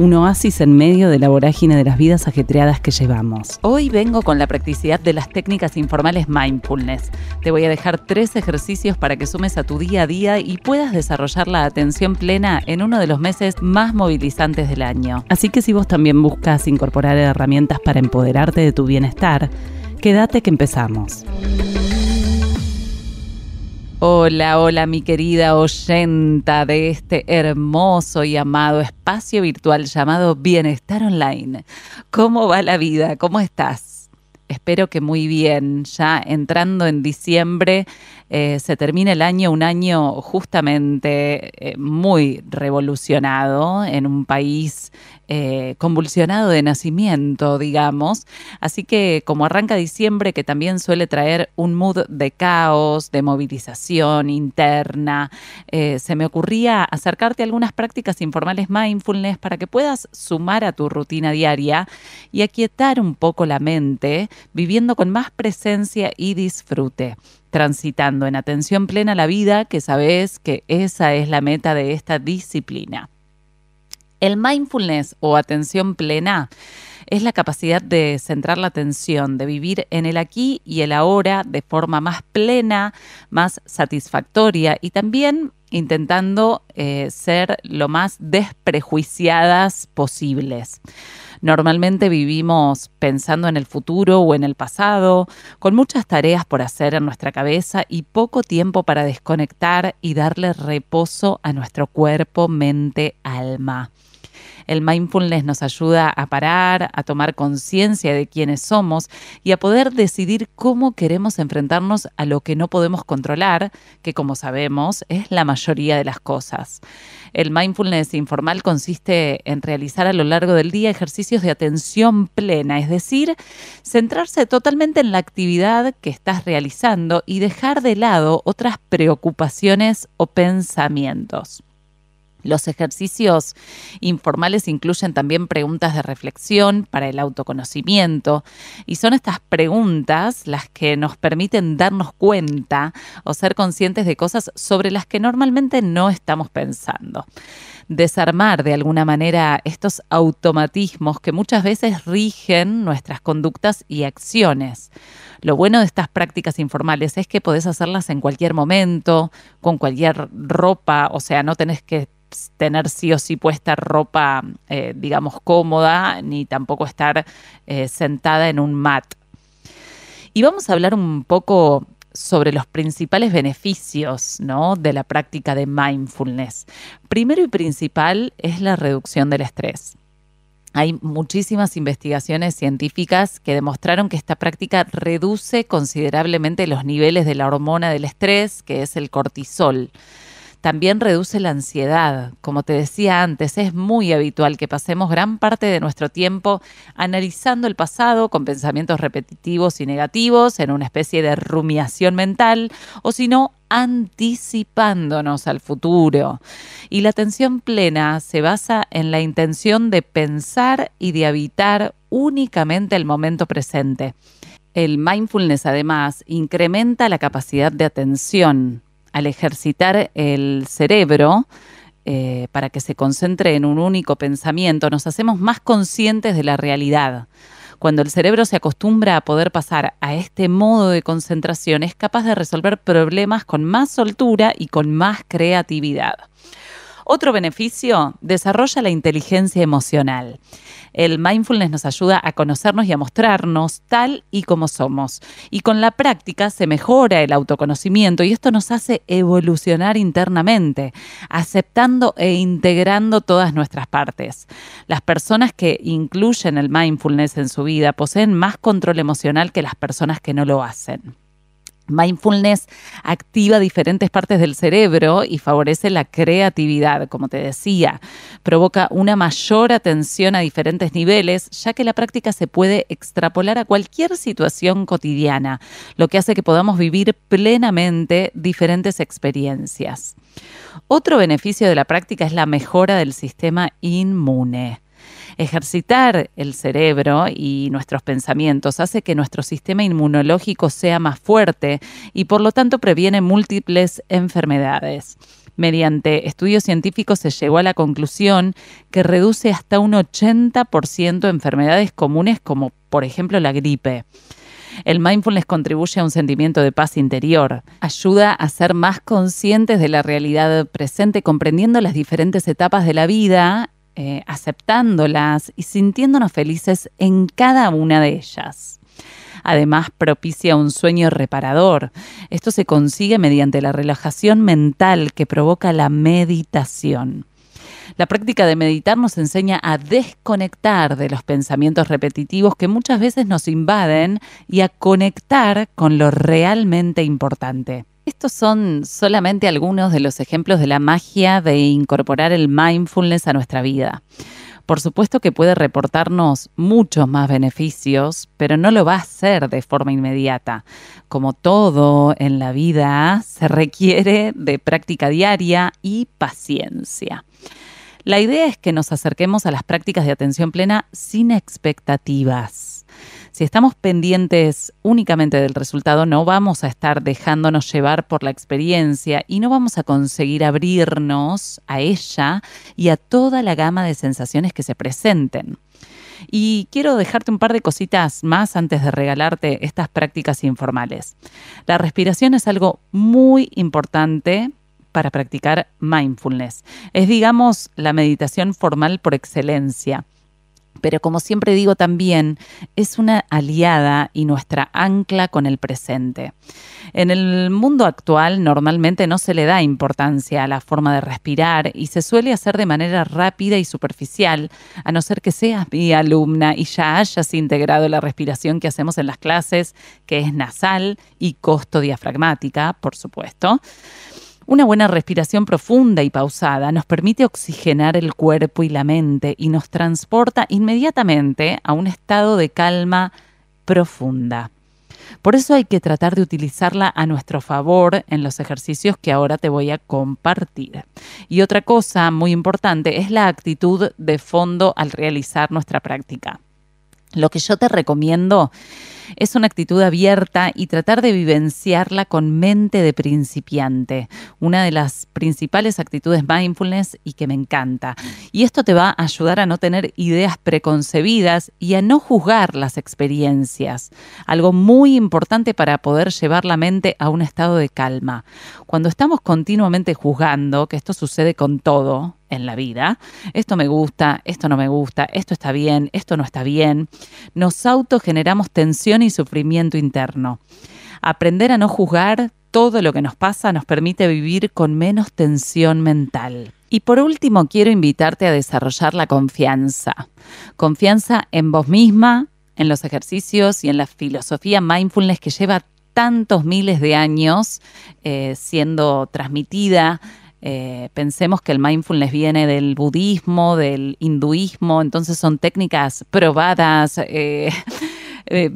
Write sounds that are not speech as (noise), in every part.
un oasis en medio de la vorágine de las vidas ajetreadas que llevamos. Hoy vengo con la practicidad de las técnicas informales mindfulness. Te voy a dejar tres ejercicios para que sumes a tu día a día y puedas desarrollar la atención plena en uno de los meses más movilizantes del año. Así que si vos también buscas incorporar herramientas para empoderarte de tu bienestar, quédate que empezamos. Hola, hola mi querida oyenta de este hermoso y amado espacio virtual llamado Bienestar Online. ¿Cómo va la vida? ¿Cómo estás? Espero que muy bien. Ya entrando en diciembre eh, se termina el año, un año justamente eh, muy revolucionado en un país eh, convulsionado de nacimiento, digamos. Así que como arranca diciembre, que también suele traer un mood de caos, de movilización interna, eh, se me ocurría acercarte a algunas prácticas informales mindfulness para que puedas sumar a tu rutina diaria y aquietar un poco la mente, viviendo con más presencia y disfrute transitando en atención plena la vida, que sabes que esa es la meta de esta disciplina. El mindfulness o atención plena es la capacidad de centrar la atención, de vivir en el aquí y el ahora de forma más plena, más satisfactoria y también intentando eh, ser lo más desprejuiciadas posibles. Normalmente vivimos pensando en el futuro o en el pasado, con muchas tareas por hacer en nuestra cabeza y poco tiempo para desconectar y darle reposo a nuestro cuerpo, mente, alma. El mindfulness nos ayuda a parar, a tomar conciencia de quiénes somos y a poder decidir cómo queremos enfrentarnos a lo que no podemos controlar, que como sabemos es la mayoría de las cosas. El mindfulness informal consiste en realizar a lo largo del día ejercicios de atención plena, es decir, centrarse totalmente en la actividad que estás realizando y dejar de lado otras preocupaciones o pensamientos. Los ejercicios informales incluyen también preguntas de reflexión para el autoconocimiento y son estas preguntas las que nos permiten darnos cuenta o ser conscientes de cosas sobre las que normalmente no estamos pensando. Desarmar de alguna manera estos automatismos que muchas veces rigen nuestras conductas y acciones. Lo bueno de estas prácticas informales es que podés hacerlas en cualquier momento, con cualquier ropa, o sea, no tenés que tener sí o sí puesta ropa, eh, digamos, cómoda, ni tampoco estar eh, sentada en un mat. Y vamos a hablar un poco sobre los principales beneficios ¿no? de la práctica de mindfulness. Primero y principal es la reducción del estrés. Hay muchísimas investigaciones científicas que demostraron que esta práctica reduce considerablemente los niveles de la hormona del estrés, que es el cortisol. También reduce la ansiedad. Como te decía antes, es muy habitual que pasemos gran parte de nuestro tiempo analizando el pasado con pensamientos repetitivos y negativos en una especie de rumiación mental o si no, anticipándonos al futuro. Y la atención plena se basa en la intención de pensar y de habitar únicamente el momento presente. El mindfulness además incrementa la capacidad de atención, al ejercitar el cerebro, eh, para que se concentre en un único pensamiento, nos hacemos más conscientes de la realidad. Cuando el cerebro se acostumbra a poder pasar a este modo de concentración, es capaz de resolver problemas con más soltura y con más creatividad. Otro beneficio, desarrolla la inteligencia emocional. El mindfulness nos ayuda a conocernos y a mostrarnos tal y como somos. Y con la práctica se mejora el autoconocimiento y esto nos hace evolucionar internamente, aceptando e integrando todas nuestras partes. Las personas que incluyen el mindfulness en su vida poseen más control emocional que las personas que no lo hacen. Mindfulness activa diferentes partes del cerebro y favorece la creatividad, como te decía. Provoca una mayor atención a diferentes niveles, ya que la práctica se puede extrapolar a cualquier situación cotidiana, lo que hace que podamos vivir plenamente diferentes experiencias. Otro beneficio de la práctica es la mejora del sistema inmune. Ejercitar el cerebro y nuestros pensamientos hace que nuestro sistema inmunológico sea más fuerte y por lo tanto previene múltiples enfermedades. Mediante estudios científicos se llegó a la conclusión que reduce hasta un 80% enfermedades comunes como por ejemplo la gripe. El mindfulness contribuye a un sentimiento de paz interior, ayuda a ser más conscientes de la realidad presente, comprendiendo las diferentes etapas de la vida eh, aceptándolas y sintiéndonos felices en cada una de ellas. Además, propicia un sueño reparador. Esto se consigue mediante la relajación mental que provoca la meditación. La práctica de meditar nos enseña a desconectar de los pensamientos repetitivos que muchas veces nos invaden y a conectar con lo realmente importante. Estos son solamente algunos de los ejemplos de la magia de incorporar el mindfulness a nuestra vida. Por supuesto que puede reportarnos muchos más beneficios, pero no lo va a hacer de forma inmediata. Como todo en la vida, se requiere de práctica diaria y paciencia. La idea es que nos acerquemos a las prácticas de atención plena sin expectativas si estamos pendientes únicamente del resultado, no vamos a estar dejándonos llevar por la experiencia y no vamos a conseguir abrirnos a ella y a toda la gama de sensaciones que se presenten. Y quiero dejarte un par de cositas más antes de regalarte estas prácticas informales. La respiración es algo muy importante para practicar mindfulness. Es, digamos, la meditación formal por excelencia pero como siempre digo también, es una aliada y nuestra ancla con el presente. En el mundo actual normalmente no se le da importancia a la forma de respirar y se suele hacer de manera rápida y superficial, a no ser que seas mi alumna y ya hayas integrado la respiración que hacemos en las clases, que es nasal y costo diafragmática, por supuesto. Una buena respiración profunda y pausada nos permite oxigenar el cuerpo y la mente y nos transporta inmediatamente a un estado de calma profunda. Por eso hay que tratar de utilizarla a nuestro favor en los ejercicios que ahora te voy a compartir. Y otra cosa muy importante es la actitud de fondo al realizar nuestra práctica. Lo que yo te recomiendo es una actitud abierta y tratar de vivenciarla con mente de principiante, una de las principales actitudes mindfulness y que me encanta. Y esto te va a ayudar a no tener ideas preconcebidas y a no juzgar las experiencias, algo muy importante para poder llevar la mente a un estado de calma. Cuando estamos continuamente juzgando, que esto sucede con todo, en la vida. Esto me gusta, esto no me gusta, esto está bien, esto no está bien. Nos autogeneramos tensión y sufrimiento interno. Aprender a no juzgar todo lo que nos pasa nos permite vivir con menos tensión mental. Y por último, quiero invitarte a desarrollar la confianza. Confianza en vos misma, en los ejercicios y en la filosofía mindfulness que lleva tantos miles de años eh, siendo transmitida eh, pensemos que el mindfulness viene del budismo, del hinduismo, entonces son técnicas probadas. Eh, (laughs) eh,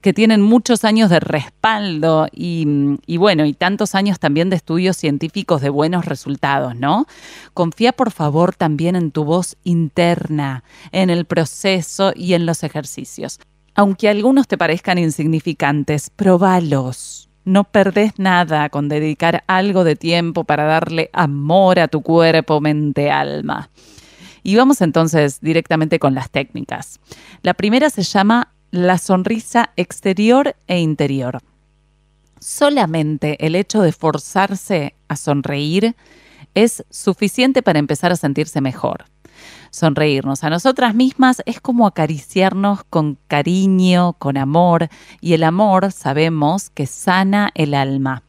que tienen muchos años de respaldo y, y, bueno, y tantos años también de estudios científicos de buenos resultados, ¿no? Confía por favor también en tu voz interna, en el proceso y en los ejercicios. Aunque algunos te parezcan insignificantes, probalos no perdés nada con dedicar algo de tiempo para darle amor a tu cuerpo, mente, alma. Y vamos entonces directamente con las técnicas. La primera se llama la sonrisa exterior e interior. Solamente el hecho de forzarse a sonreír es suficiente para empezar a sentirse mejor. Sonreírnos a nosotras mismas es como acariciarnos con cariño, con amor, y el amor sabemos que sana el alma.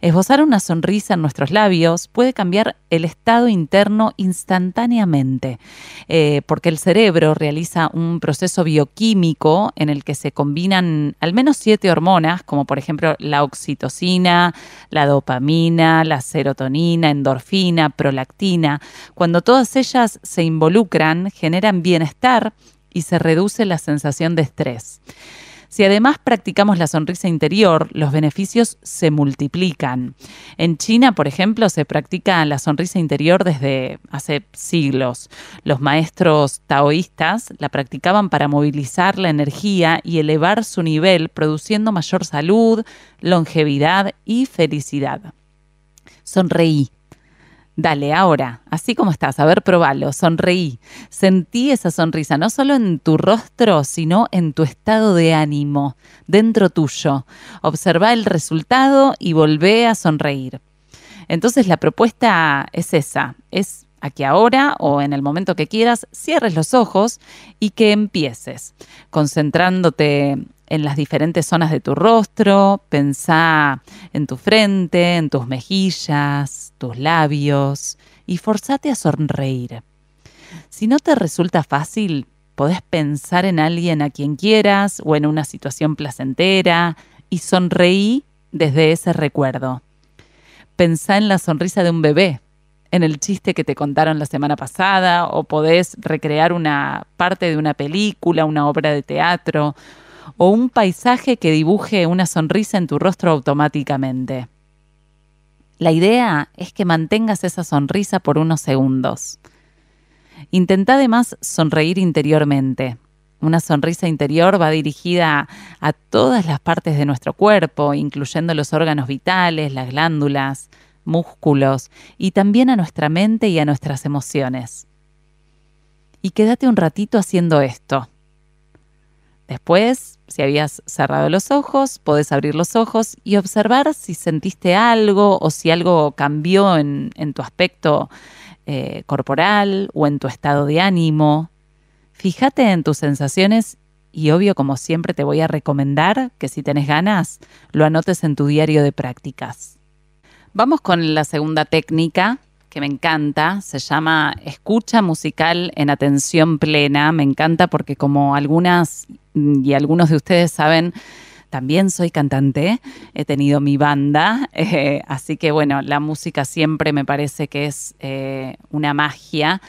Esbozar una sonrisa en nuestros labios puede cambiar el estado interno instantáneamente, eh, porque el cerebro realiza un proceso bioquímico en el que se combinan al menos siete hormonas, como por ejemplo la oxitocina, la dopamina, la serotonina, endorfina, prolactina. Cuando todas ellas se involucran, generan bienestar y se reduce la sensación de estrés. Si además practicamos la sonrisa interior, los beneficios se multiplican. En China, por ejemplo, se practica la sonrisa interior desde hace siglos. Los maestros taoístas la practicaban para movilizar la energía y elevar su nivel, produciendo mayor salud, longevidad y felicidad. Sonreí Dale, ahora, así como estás, a ver, probalo, sonreí. Sentí esa sonrisa, no solo en tu rostro, sino en tu estado de ánimo, dentro tuyo. Observa el resultado y volvé a sonreír. Entonces la propuesta es esa, es a que ahora o en el momento que quieras cierres los ojos y que empieces, concentrándote en las diferentes zonas de tu rostro, pensá en tu frente, en tus mejillas, tus labios y forzate a sonreír. Si no te resulta fácil, podés pensar en alguien a quien quieras o en una situación placentera y sonreí desde ese recuerdo. Pensá en la sonrisa de un bebé, en el chiste que te contaron la semana pasada o podés recrear una parte de una película, una obra de teatro o un paisaje que dibuje una sonrisa en tu rostro automáticamente. La idea es que mantengas esa sonrisa por unos segundos. Intenta además sonreír interiormente. Una sonrisa interior va dirigida a todas las partes de nuestro cuerpo, incluyendo los órganos vitales, las glándulas, músculos y también a nuestra mente y a nuestras emociones. Y quédate un ratito haciendo esto. Después, si habías cerrado los ojos, podés abrir los ojos y observar si sentiste algo o si algo cambió en, tu aspecto eh, corporal o en tu estado de ánimo. Fíjate en tus sensaciones y obvio, como siempre, te voy a recomendar que si tenés ganas, lo anotes en tu diario de prácticas. Vamos con la segunda técnica, que me encanta, se llama escucha musical en atención plena. Me encanta porque como algunas y algunos de ustedes saben, también soy cantante, he tenido mi banda, (laughs) eh, así que bueno, la música siempre me parece que es eh, una magia.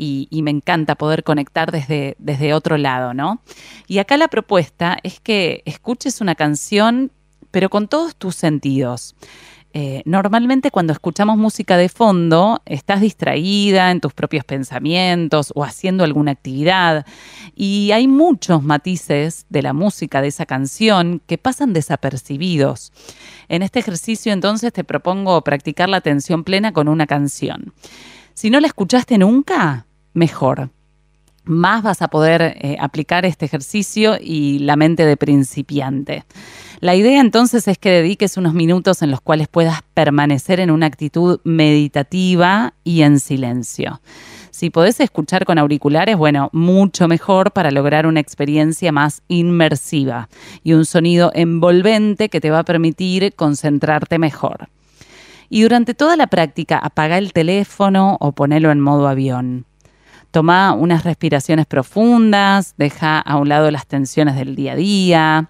Y, y, me encanta poder conectar desde, desde otro lado, ¿no? Y acá la propuesta es que escuches una canción, pero con todos tus sentidos. Eh, normalmente cuando escuchamos música de fondo, estás distraída en tus propios pensamientos o haciendo alguna actividad y hay muchos matices de la música de esa canción que pasan desapercibidos. En este ejercicio entonces te propongo practicar la atención plena con una canción. Si no la escuchaste nunca, mejor más vas a poder eh, aplicar este ejercicio y la mente de principiante. La idea entonces es que dediques unos minutos en los cuales puedas permanecer en una actitud meditativa y en silencio. Si podés escuchar con auriculares, bueno, mucho mejor para lograr una experiencia más inmersiva y un sonido envolvente que te va a permitir concentrarte mejor. Y durante toda la práctica apaga el teléfono o ponelo en modo avión. Toma unas respiraciones profundas, deja a un lado las tensiones del día a día,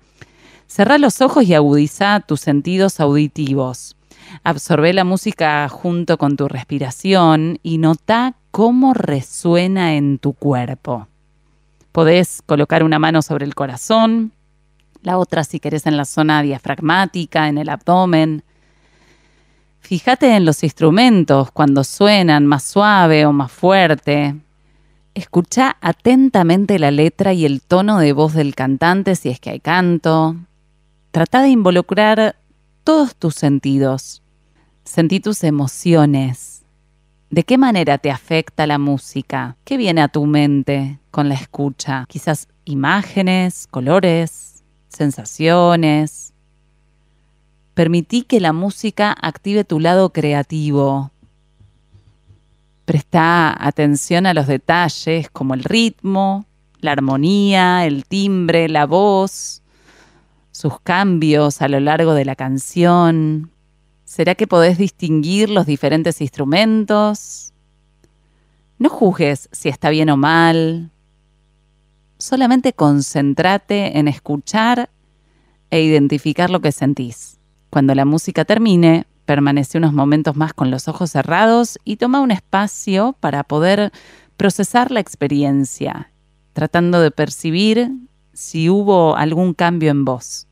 Cerra los ojos y agudiza tus sentidos auditivos. Absorbe la música junto con tu respiración y nota cómo resuena en tu cuerpo. Podés colocar una mano sobre el corazón, la otra si querés en la zona diafragmática, en el abdomen. Fíjate en los instrumentos cuando suenan más suave o más fuerte. Escucha atentamente la letra y el tono de voz del cantante si es que hay canto. Trata de involucrar todos tus sentidos. Sentí tus emociones. ¿De qué manera te afecta la música? ¿Qué viene a tu mente con la escucha? Quizás imágenes, colores, sensaciones. Permití que la música active tu lado creativo. Presta atención a los detalles como el ritmo, la armonía, el timbre, la voz, sus cambios a lo largo de la canción. ¿Será que podés distinguir los diferentes instrumentos? No juzgues si está bien o mal. Solamente concéntrate en escuchar e identificar lo que sentís. Cuando la música termine, permanece unos momentos más con los ojos cerrados y toma un espacio para poder procesar la experiencia, tratando de percibir si hubo algún cambio en vos.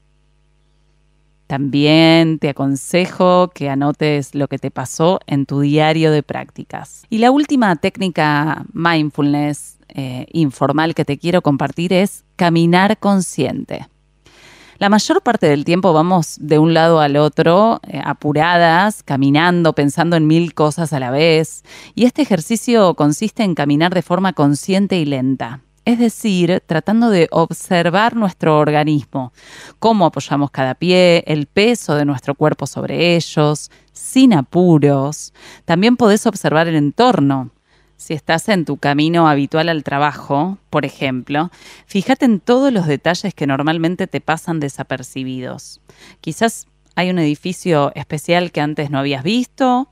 También te aconsejo que anotes lo que te pasó en tu diario de prácticas. Y la última técnica mindfulness eh, informal que te quiero compartir es caminar consciente. La mayor parte del tiempo vamos de un lado al otro, eh, apuradas, caminando, pensando en mil cosas a la vez. Y este ejercicio consiste en caminar de forma consciente y lenta. Es decir, tratando de observar nuestro organismo, cómo apoyamos cada pie, el peso de nuestro cuerpo sobre ellos, sin apuros. También podés observar el entorno, si estás en tu camino habitual al trabajo, por ejemplo, fíjate en todos los detalles que normalmente te pasan desapercibidos. Quizás hay un edificio especial que antes no habías visto,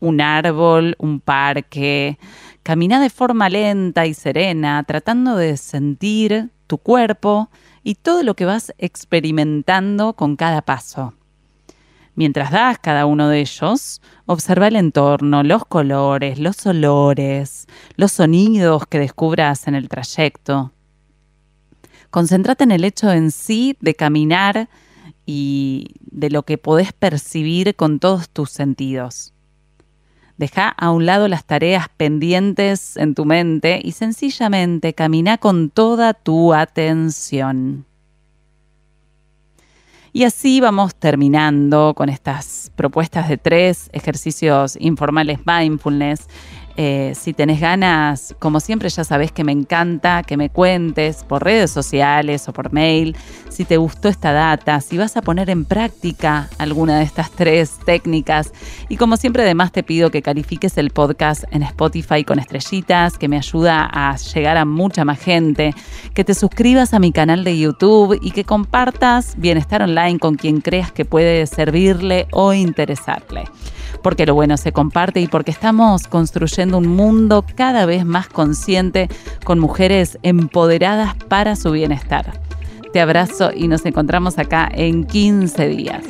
un árbol, un parque. Camina de forma lenta y serena, tratando de sentir tu cuerpo y todo lo que vas experimentando con cada paso. Mientras das cada uno de ellos, observa el entorno, los colores, los olores, los sonidos que descubras en el trayecto. Concéntrate en el hecho en sí de caminar y de lo que podés percibir con todos tus sentidos. Deja a un lado las tareas pendientes en tu mente y sencillamente camina con toda tu atención. Y así vamos terminando con estas propuestas de tres ejercicios informales mindfulness eh, si tenés ganas, como siempre ya sabés que me encanta que me cuentes por redes sociales o por mail si te gustó esta data, si vas a poner en práctica alguna de estas tres técnicas. Y como siempre además te pido que califiques el podcast en Spotify con estrellitas, que me ayuda a llegar a mucha más gente, que te suscribas a mi canal de YouTube y que compartas Bienestar Online con quien creas que puede servirle o interesarle porque lo bueno se comparte y porque estamos construyendo un mundo cada vez más consciente con mujeres empoderadas para su bienestar. Te abrazo y nos encontramos acá en 15 días.